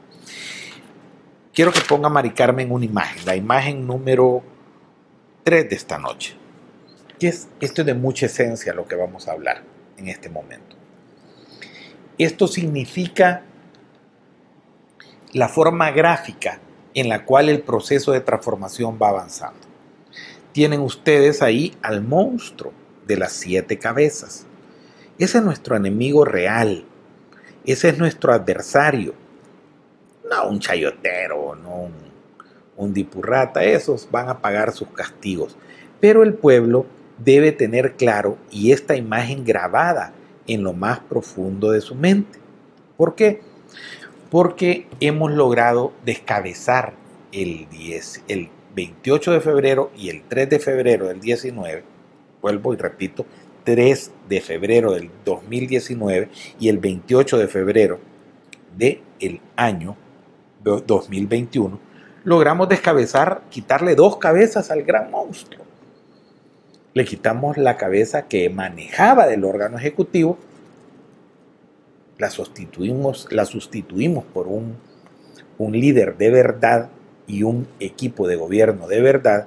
Quiero que ponga Mari Carmen una imagen, la imagen número 3 de esta noche. Es, esto es de mucha esencia lo que vamos a hablar en este momento. Esto significa la forma gráfica en la cual el proceso de transformación va avanzando. Tienen ustedes ahí al monstruo de las siete cabezas. Ese es nuestro enemigo real. Ese es nuestro adversario. No un chayotero, no un, un dipurrata. Esos van a pagar sus castigos. Pero el pueblo debe tener claro y esta imagen grabada en lo más profundo de su mente. ¿Por qué? Porque hemos logrado descabezar el, 10, el 28 de febrero y el 3 de febrero del 19, vuelvo y repito, 3 de febrero del 2019 y el 28 de febrero del el año 2021, logramos descabezar, quitarle dos cabezas al gran monstruo. Le quitamos la cabeza que manejaba del órgano ejecutivo, la sustituimos, la sustituimos por un, un líder de verdad y un equipo de gobierno de verdad,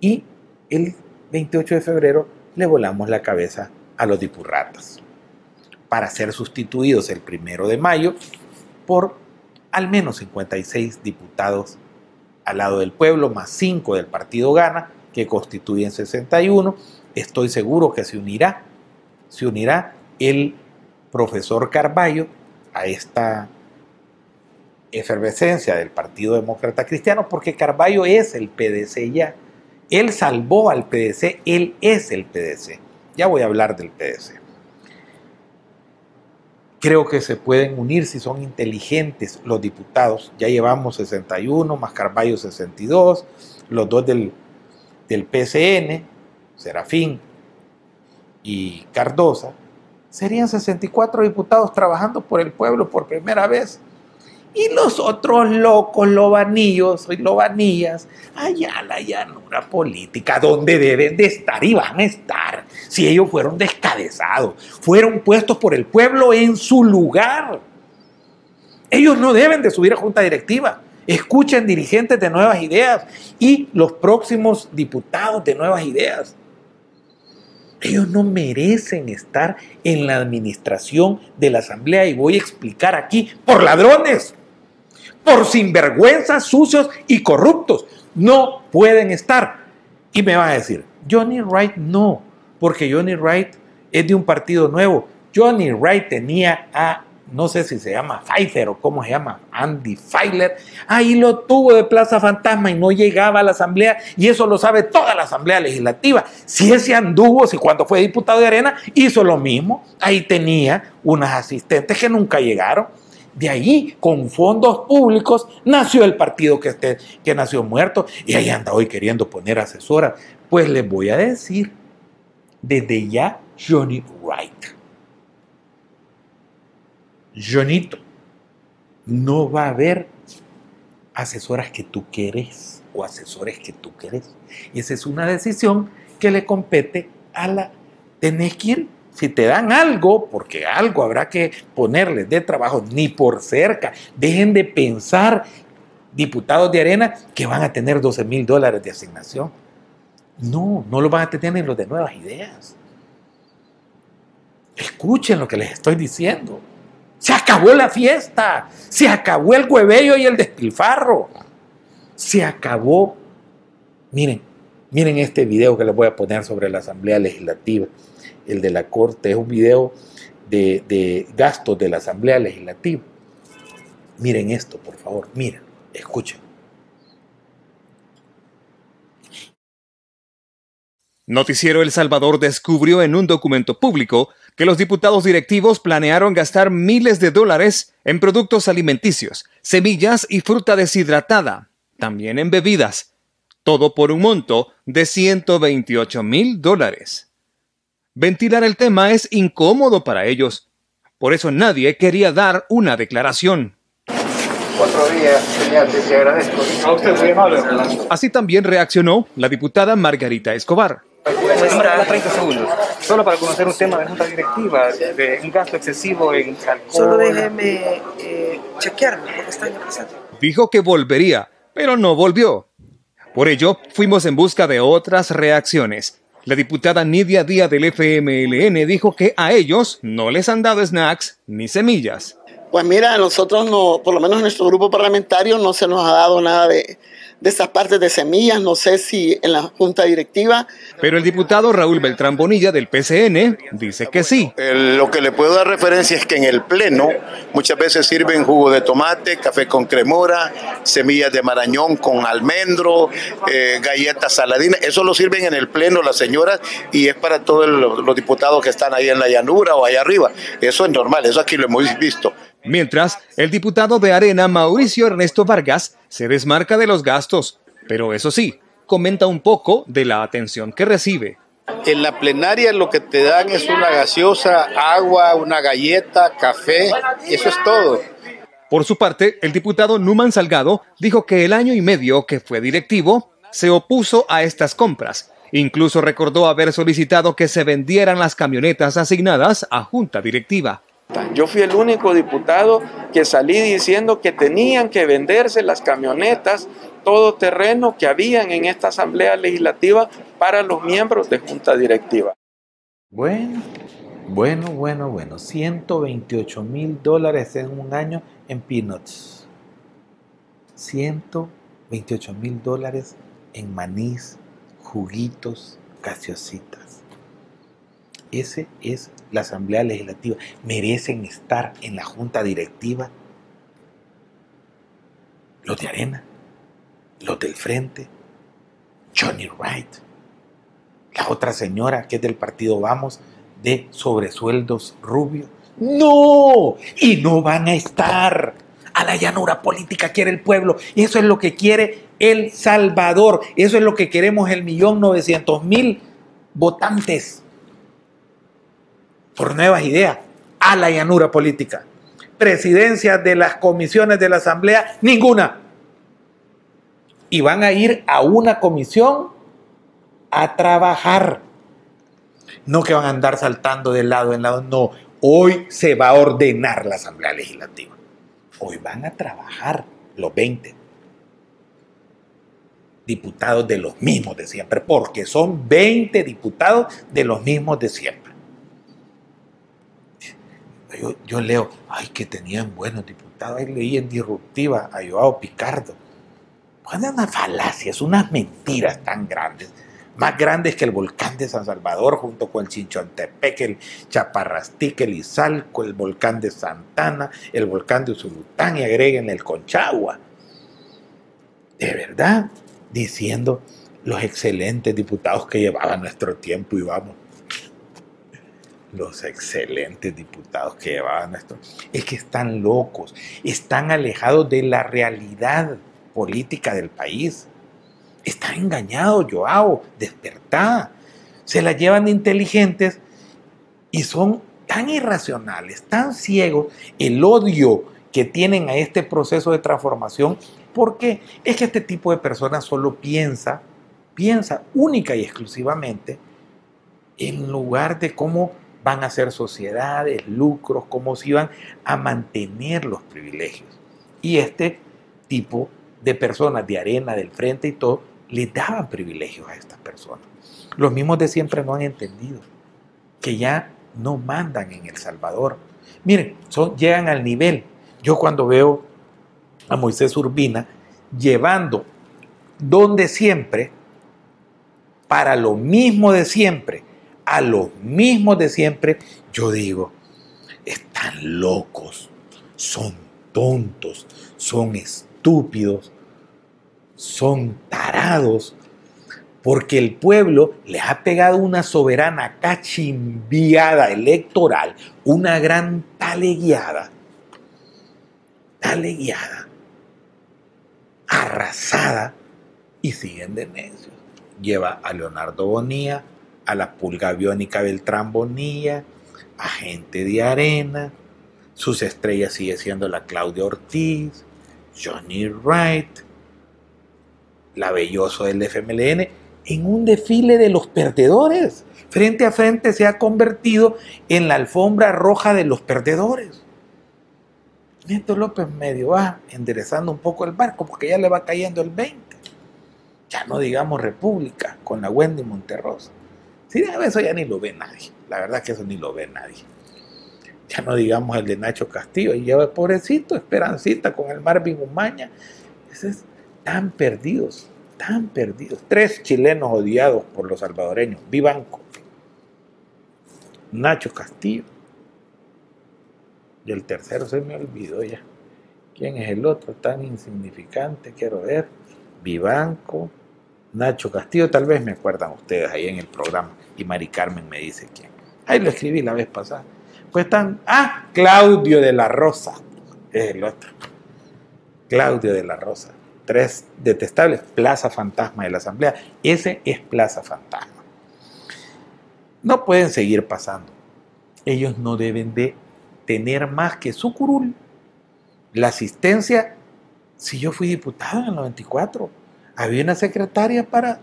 y el 28 de febrero le volamos la cabeza a los dipurratas para ser sustituidos el primero de mayo por al menos 56 diputados al lado del pueblo, más 5 del partido Gana, que constituyen 61. Estoy seguro que se unirá, se unirá el profesor Carballo a esta efervescencia del Partido Demócrata Cristiano, porque Carballo es el PDC ya. Él salvó al PDC, él es el PDC. Ya voy a hablar del PDC. Creo que se pueden unir si son inteligentes los diputados. Ya llevamos 61, más Carballo 62, los dos del del PCN, Serafín y Cardosa, serían 64 diputados trabajando por el pueblo por primera vez. Y los otros locos lobanillos y lobanillas allá la llanura política, donde deben de estar y van a estar, si ellos fueron descabezados, fueron puestos por el pueblo en su lugar. Ellos no deben de subir a junta directiva. Escuchen dirigentes de nuevas ideas y los próximos diputados de nuevas ideas. Ellos no merecen estar en la administración de la Asamblea y voy a explicar aquí por ladrones, por sinvergüenzas, sucios y corruptos. No pueden estar. Y me va a decir, Johnny Wright no, porque Johnny Wright es de un partido nuevo. Johnny Wright tenía a no sé si se llama Pfeiffer o cómo se llama, Andy Feiler, ahí lo tuvo de Plaza Fantasma y no llegaba a la Asamblea, y eso lo sabe toda la Asamblea Legislativa. Si ese anduvo, si cuando fue diputado de Arena hizo lo mismo, ahí tenía unas asistentes que nunca llegaron. De ahí, con fondos públicos, nació el partido que, este, que nació muerto, y ahí anda hoy queriendo poner asesora. Pues les voy a decir, desde ya, Johnny Wright Jonito, no va a haber asesoras que tú quieres o asesores que tú quieres. Y esa es una decisión que le compete a la... Tenés que ir, si te dan algo, porque algo habrá que ponerles de trabajo, ni por cerca. Dejen de pensar, diputados de arena, que van a tener 12 mil dólares de asignación. No, no lo van a tener en los de nuevas ideas. Escuchen lo que les estoy diciendo. Se acabó la fiesta, se acabó el huevello y el despilfarro. Se acabó. Miren, miren este video que les voy a poner sobre la Asamblea Legislativa, el de la Corte. Es un video de, de gastos de la Asamblea Legislativa. Miren esto, por favor, miren, escuchen. Noticiero El Salvador descubrió en un documento público que los diputados directivos planearon gastar miles de dólares en productos alimenticios, semillas y fruta deshidratada, también en bebidas, todo por un monto de 128 mil dólares. Ventilar el tema es incómodo para ellos, por eso nadie quería dar una declaración. Así también reaccionó la diputada Margarita Escobar. 30 segundos. Solo para conocer un tema de junta directiva, de un gasto excesivo en alcohol. Solo déjeme eh, chequearme lo que está Dijo que volvería, pero no volvió. Por ello, fuimos en busca de otras reacciones. La diputada Nidia Díaz del FMLN dijo que a ellos no les han dado snacks ni semillas. Pues mira, a nosotros no, por lo menos en nuestro grupo parlamentario no se nos ha dado nada de, de esas partes de semillas, no sé si en la junta directiva. Pero el diputado Raúl Beltrán Bonilla del PCN dice que sí. lo que le puedo dar referencia es que en el pleno muchas veces sirven jugo de tomate, café con cremora, semillas de marañón con almendro, eh, galletas saladinas, eso lo sirven en el pleno las señoras y es para todos los diputados que están ahí en la llanura o allá arriba. Eso es normal, eso aquí lo hemos visto. Mientras, el diputado de Arena, Mauricio Ernesto Vargas, se desmarca de los gastos, pero eso sí, comenta un poco de la atención que recibe. En la plenaria lo que te dan es una gaseosa, agua, una galleta, café, eso es todo. Por su parte, el diputado Numan Salgado dijo que el año y medio que fue directivo se opuso a estas compras. Incluso recordó haber solicitado que se vendieran las camionetas asignadas a junta directiva. Yo fui el único diputado que salí diciendo que tenían que venderse las camionetas todo terreno que habían en esta Asamblea Legislativa para los miembros de Junta Directiva. Bueno, bueno, bueno, bueno. 128 mil dólares en un año en peanuts. 128 mil dólares en manís, juguitos, gaseositas. Ese es la Asamblea Legislativa, merecen estar en la Junta Directiva los de Arena, los del Frente, Johnny Wright, la otra señora que es del partido Vamos, de sobresueldos rubios. No, y no van a estar. A la llanura política quiere el pueblo. Eso es lo que quiere El Salvador. Eso es lo que queremos el millón novecientos mil votantes por nuevas ideas a la llanura política. Presidencia de las comisiones de la Asamblea, ninguna. Y van a ir a una comisión a trabajar. No que van a andar saltando de lado en lado, no. Hoy se va a ordenar la Asamblea Legislativa. Hoy van a trabajar los 20 diputados de los mismos de siempre, porque son 20 diputados de los mismos de siempre. Yo, leo, ay, que tenían buenos diputados. Ahí leí en Disruptiva a Joao Picardo. Pues unas falacias, unas mentiras tan grandes. Más grandes que el volcán de San Salvador, junto con el Chinchontepec, el Chaparrastique, el Izalco, el volcán de Santana, el volcán de Usulután y agreguen el Conchagua. De verdad, diciendo los excelentes diputados que llevaban nuestro tiempo y vamos los excelentes diputados que llevaban esto, es que están locos, están alejados de la realidad política del país. Están engañados, Joao, despertá. Se la llevan inteligentes y son tan irracionales, tan ciegos, el odio que tienen a este proceso de transformación, porque es que este tipo de personas solo piensa, piensa única y exclusivamente en lugar de cómo van a ser sociedades, lucros, cómo se iban a mantener los privilegios. Y este tipo de personas de arena, del frente y todo, le daban privilegios a estas personas. Los mismos de siempre no han entendido que ya no mandan en El Salvador. Miren, llegan al nivel. Yo cuando veo a Moisés Urbina llevando donde siempre, para lo mismo de siempre, a los mismos de siempre, yo digo, están locos, son tontos, son estúpidos, son tarados, porque el pueblo les ha pegado una soberana cachimbiada electoral, una gran taleguiada, taleguiada, arrasada, y siguen de necios. Lleva a Leonardo Bonía, a la pulga biónica Beltrán Bonilla, a gente de arena, sus estrellas sigue siendo la Claudia Ortiz, Johnny Wright, la Belloso del FMLN, en un desfile de los perdedores. Frente a frente se ha convertido en la alfombra roja de los perdedores. Nieto López medio va enderezando un poco el barco porque ya le va cayendo el 20. Ya no digamos República con la Wendy Monterrosa. Sí, eso ya ni lo ve nadie. La verdad que eso ni lo ve nadie. Ya no digamos el de Nacho Castillo, y lleva pobrecito, Esperancita con el Marvin Umaña. Es, tan perdidos, tan perdidos. Tres chilenos odiados por los salvadoreños. Vivanco, Nacho Castillo. Y el tercero se me olvidó ya. ¿Quién es el otro tan insignificante? Quiero ver. Vivanco, Nacho Castillo, tal vez me acuerdan ustedes ahí en el programa. Y Mari Carmen me dice quién. Ahí lo escribí la vez pasada. Pues están. Ah, Claudio de la Rosa. Es el otro. Claudio de la Rosa. Tres detestables. Plaza Fantasma de la Asamblea. Ese es Plaza Fantasma. No pueden seguir pasando. Ellos no deben de tener más que su curul. La asistencia. Si yo fui diputado en el 94, había una secretaria para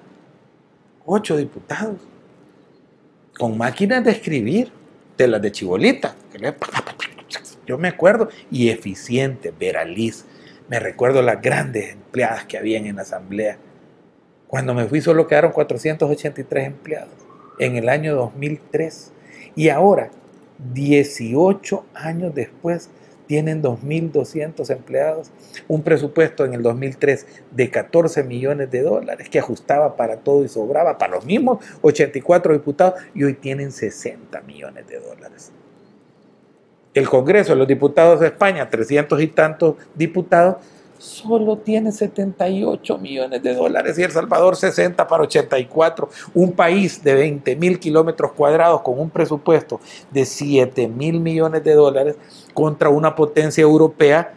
ocho diputados con máquinas de escribir, de las de Chibolita. Yo me acuerdo, y eficiente, Veraliz. Me recuerdo las grandes empleadas que habían en la asamblea. Cuando me fui solo quedaron 483 empleados en el año 2003. Y ahora, 18 años después, tienen 2.200 empleados, un presupuesto en el 2003 de 14 millones de dólares que ajustaba para todo y sobraba para los mismos 84 diputados y hoy tienen 60 millones de dólares. El Congreso los Diputados de España, 300 y tantos diputados, solo tiene 78 millones de dólares y El Salvador 60 para 84. Un país de 20 mil kilómetros cuadrados con un presupuesto de 7 mil millones de dólares contra una potencia europea.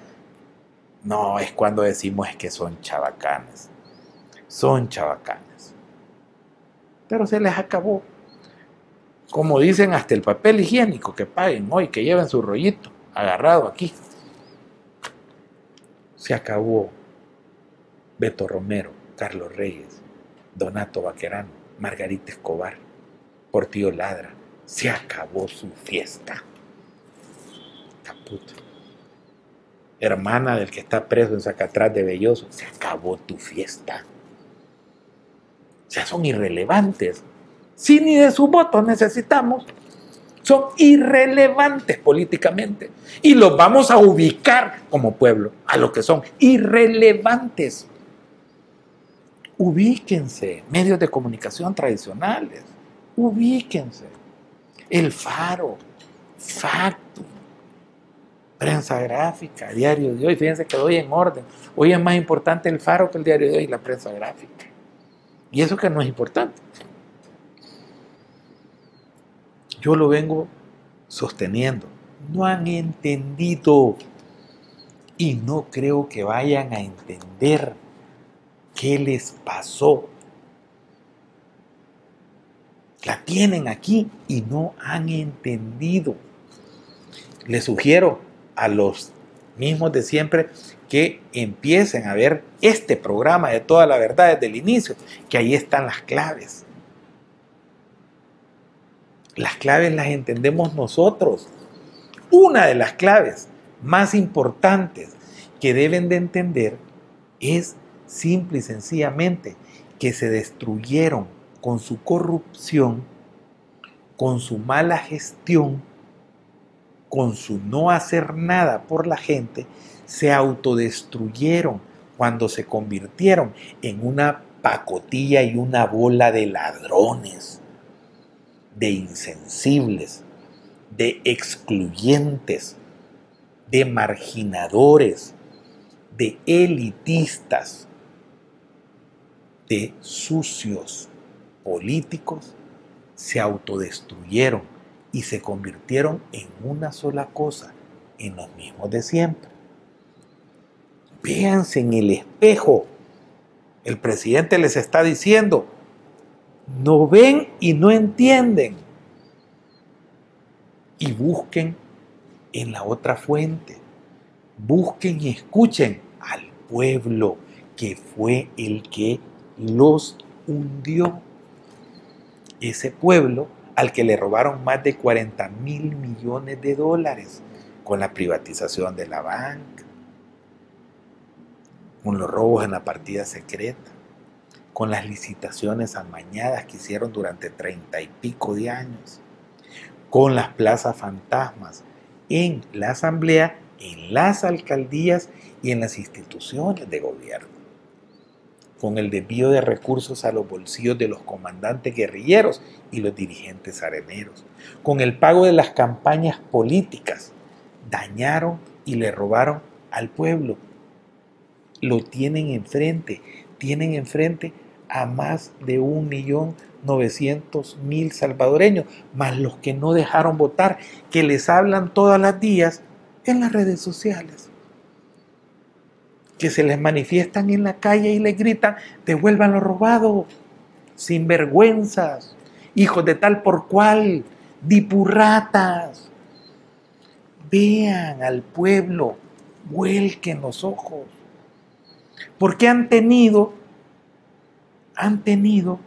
No, es cuando decimos es que son chabacanes. Son chabacanes. Pero se les acabó. Como dicen, hasta el papel higiénico que paguen hoy, que lleven su rollito agarrado aquí se acabó Beto Romero, Carlos Reyes, Donato Vaquerano, Margarita Escobar, Portillo Ladra. Se acabó su fiesta. Caputo. Hermana del que está preso en Zacatrás de Belloso, se acabó tu fiesta. O sea, son irrelevantes. Si ni de su voto necesitamos, son irrelevantes políticamente y los vamos a ubicar como pueblo a lo que son irrelevantes. Ubíquense, medios de comunicación tradicionales, ubíquense. El Faro, Facto, prensa gráfica, diario de hoy, fíjense que doy en orden. Hoy es más importante el Faro que el diario de hoy y la prensa gráfica. Y eso que no es importante. Yo lo vengo sosteniendo. No han entendido y no creo que vayan a entender qué les pasó. La tienen aquí y no han entendido. Les sugiero a los mismos de siempre que empiecen a ver este programa de toda la verdad desde el inicio, que ahí están las claves. Las claves las entendemos nosotros. Una de las claves más importantes que deben de entender es simple y sencillamente que se destruyeron con su corrupción, con su mala gestión, con su no hacer nada por la gente, se autodestruyeron cuando se convirtieron en una pacotilla y una bola de ladrones de insensibles, de excluyentes, de marginadores, de elitistas, de sucios políticos, se autodestruyeron y se convirtieron en una sola cosa, en los mismos de siempre. Véanse en el espejo. El presidente les está diciendo, no ven y no entienden. Y busquen en la otra fuente. Busquen y escuchen al pueblo que fue el que los hundió. Ese pueblo al que le robaron más de 40 mil millones de dólares con la privatización de la banca, con los robos en la partida secreta con las licitaciones amañadas que hicieron durante treinta y pico de años, con las plazas fantasmas en la asamblea, en las alcaldías y en las instituciones de gobierno, con el desvío de recursos a los bolsillos de los comandantes guerrilleros y los dirigentes areneros, con el pago de las campañas políticas, dañaron y le robaron al pueblo. Lo tienen enfrente, tienen enfrente a más de un millón novecientos mil salvadoreños, más los que no dejaron votar, que les hablan todas las días en las redes sociales. Que se les manifiestan en la calle y les gritan, devuelvan lo robado, sin vergüenzas, hijos de tal por cual, dipurratas. Vean al pueblo, vuelquen los ojos. Porque han tenido, han tenido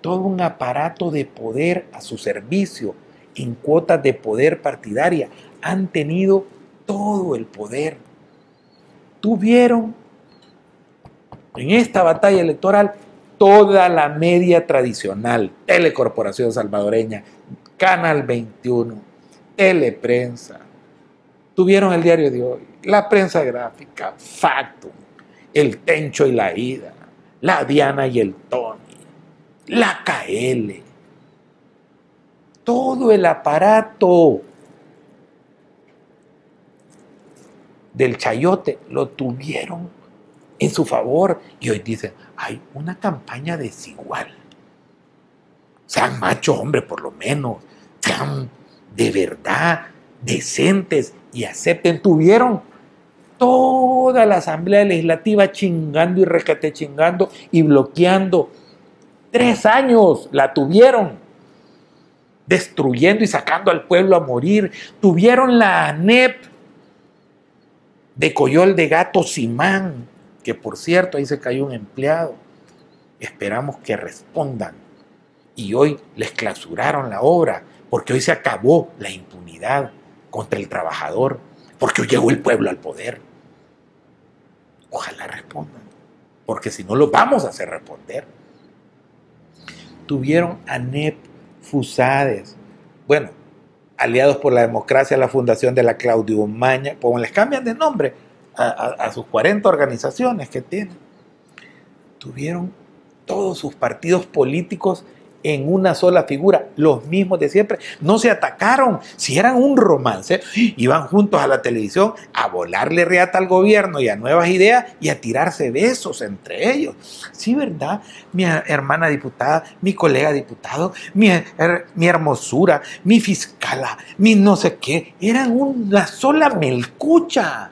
todo un aparato de poder a su servicio, en cuotas de poder partidaria. Han tenido todo el poder. Tuvieron en esta batalla electoral toda la media tradicional, Telecorporación Salvadoreña, Canal 21, Teleprensa. Tuvieron el diario de hoy, la prensa gráfica, Factum, el Tencho y la Ida, la Diana y el Tony, la KL, todo el aparato del chayote lo tuvieron en su favor y hoy dicen, hay una campaña desigual. Sean machos, hombre, por lo menos. Sean de verdad decentes y acepten. Tuvieron toda la Asamblea Legislativa chingando y recate chingando y bloqueando. Tres años la tuvieron destruyendo y sacando al pueblo a morir. Tuvieron la ANEP de Coyol de Gato Simán, que por cierto ahí se cayó un empleado. Esperamos que respondan. Y hoy les clausuraron la obra, porque hoy se acabó la impunidad contra el trabajador, porque hoy llegó el pueblo al poder. Ojalá respondan, porque si no lo vamos a hacer responder. Tuvieron ANEP, FUSADES, bueno, aliados por la democracia, la fundación de la Claudio Maña, como les cambian de nombre a, a, a sus 40 organizaciones que tienen. Tuvieron todos sus partidos políticos en una sola figura, los mismos de siempre. No se atacaron. Si eran un romance, iban juntos a la televisión a volarle reata al gobierno y a nuevas ideas y a tirarse besos entre ellos. Sí, ¿verdad? Mi hermana diputada, mi colega diputado, mi, mi hermosura, mi fiscala, mi no sé qué, eran una sola melcucha.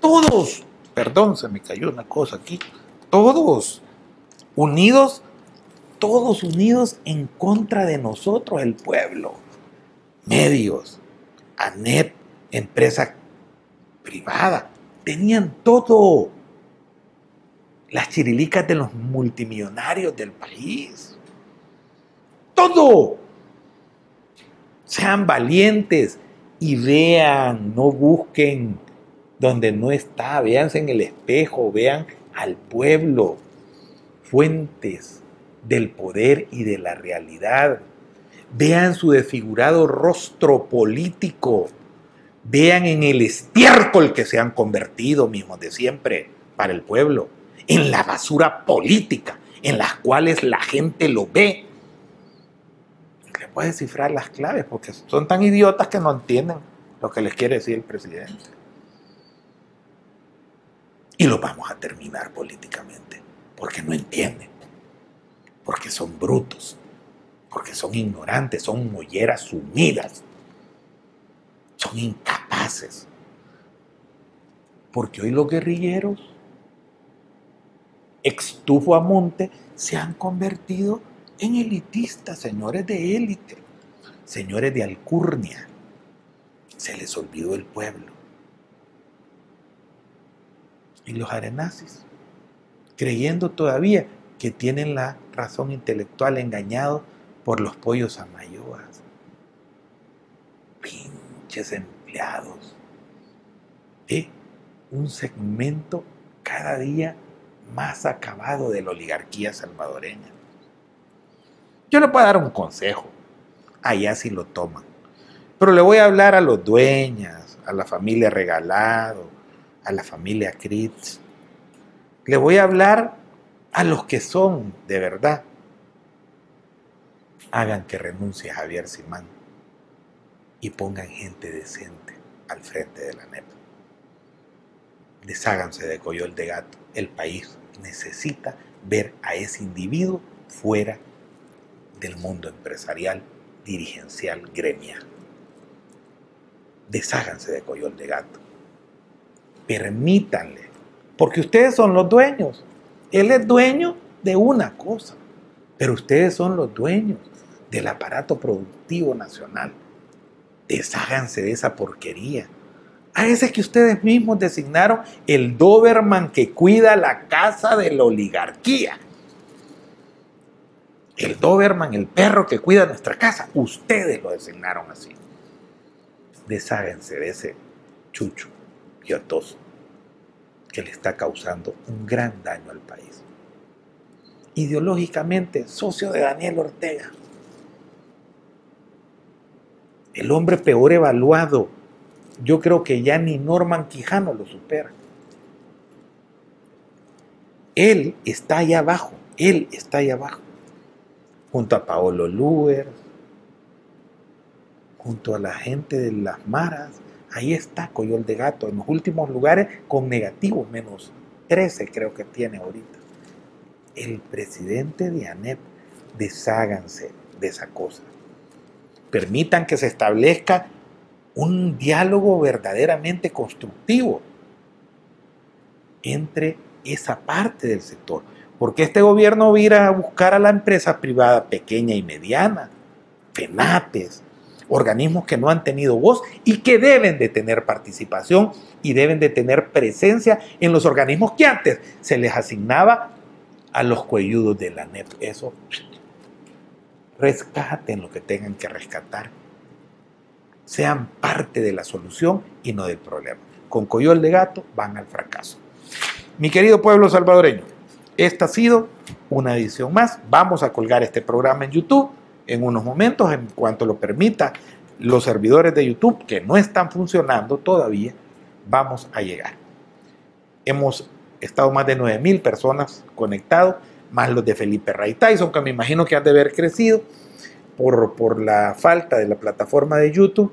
Todos, perdón, se me cayó una cosa aquí, todos unidos todos unidos en contra de nosotros, el pueblo. Medios, ANEP, empresa privada, tenían todo. Las chirilicas de los multimillonarios del país. Todo. Sean valientes y vean, no busquen donde no está, véanse en el espejo, vean al pueblo, fuentes del poder y de la realidad. Vean su desfigurado rostro político. Vean en el estiércol que se han convertido mismos de siempre para el pueblo. En la basura política en las cuales la gente lo ve. Le puede descifrar las claves porque son tan idiotas que no entienden lo que les quiere decir el presidente. Y lo vamos a terminar políticamente porque no entienden porque son brutos, porque son ignorantes, son molleras sumidas, son incapaces. Porque hoy los guerrilleros, extufo a monte, se han convertido en elitistas, señores de élite, señores de alcurnia. Se les olvidó el pueblo. Y los arenazis, creyendo todavía que tienen la razón intelectual engañado por los pollos amayoas. Pinches empleados. ¿Eh? Un segmento cada día más acabado de la oligarquía salvadoreña. Yo le puedo dar un consejo, allá si lo toman. Pero le voy a hablar a los dueños, a la familia Regalado, a la familia Critz. Le voy a hablar a los que son de verdad. Hagan que renuncie Javier Simán y pongan gente decente al frente de la NEP. Desháganse de Coyol de Gato. El país necesita ver a ese individuo fuera del mundo empresarial, dirigencial, gremial. Desháganse de Coyol de Gato. Permítanle, porque ustedes son los dueños. Él es dueño de una cosa, pero ustedes son los dueños del aparato productivo nacional. Desháganse de esa porquería. A ese que ustedes mismos designaron el Doberman que cuida la casa de la oligarquía. El Doberman, el perro que cuida nuestra casa. Ustedes lo designaron así. Desháganse de ese chucho piotoso que le está causando un gran daño al país. Ideológicamente, socio de Daniel Ortega. El hombre peor evaluado. Yo creo que ya ni Norman Quijano lo supera. Él está ahí abajo. Él está ahí abajo. Junto a Paolo Luer, junto a la gente de las maras, Ahí está Coyol de Gato, en los últimos lugares con negativos, menos 13 creo que tiene ahorita. El presidente de ANEP, desháganse de esa cosa. Permitan que se establezca un diálogo verdaderamente constructivo entre esa parte del sector. Porque este gobierno va a ir a buscar a la empresa privada pequeña y mediana, FENAPES, organismos que no han tenido voz y que deben de tener participación y deben de tener presencia en los organismos que antes se les asignaba a los cuelludos de la NEP. Eso, rescaten lo que tengan que rescatar. Sean parte de la solución y no del problema. Con Coyol de Gato van al fracaso. Mi querido pueblo salvadoreño, esta ha sido una edición más. Vamos a colgar este programa en YouTube en unos momentos, en cuanto lo permita los servidores de YouTube que no están funcionando todavía, vamos a llegar. Hemos estado más de 9.000 personas conectados, más los de Felipe Ray Tyson, que me imagino que han de haber crecido por, por la falta de la plataforma de YouTube.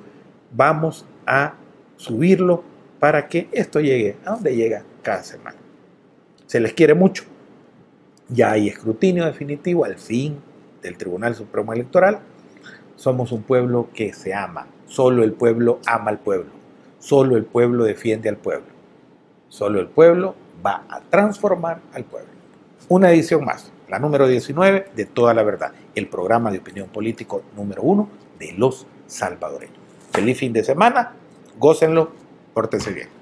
Vamos a subirlo para que esto llegue a donde llega cada semana. Se les quiere mucho. Ya hay escrutinio definitivo al fin del Tribunal Supremo Electoral, somos un pueblo que se ama. Solo el pueblo ama al pueblo. Solo el pueblo defiende al pueblo. Solo el pueblo va a transformar al pueblo. Una edición más, la número 19 de Toda la Verdad, el programa de opinión político número uno de los salvadoreños. Feliz fin de semana, gócenlo, pórtense bien.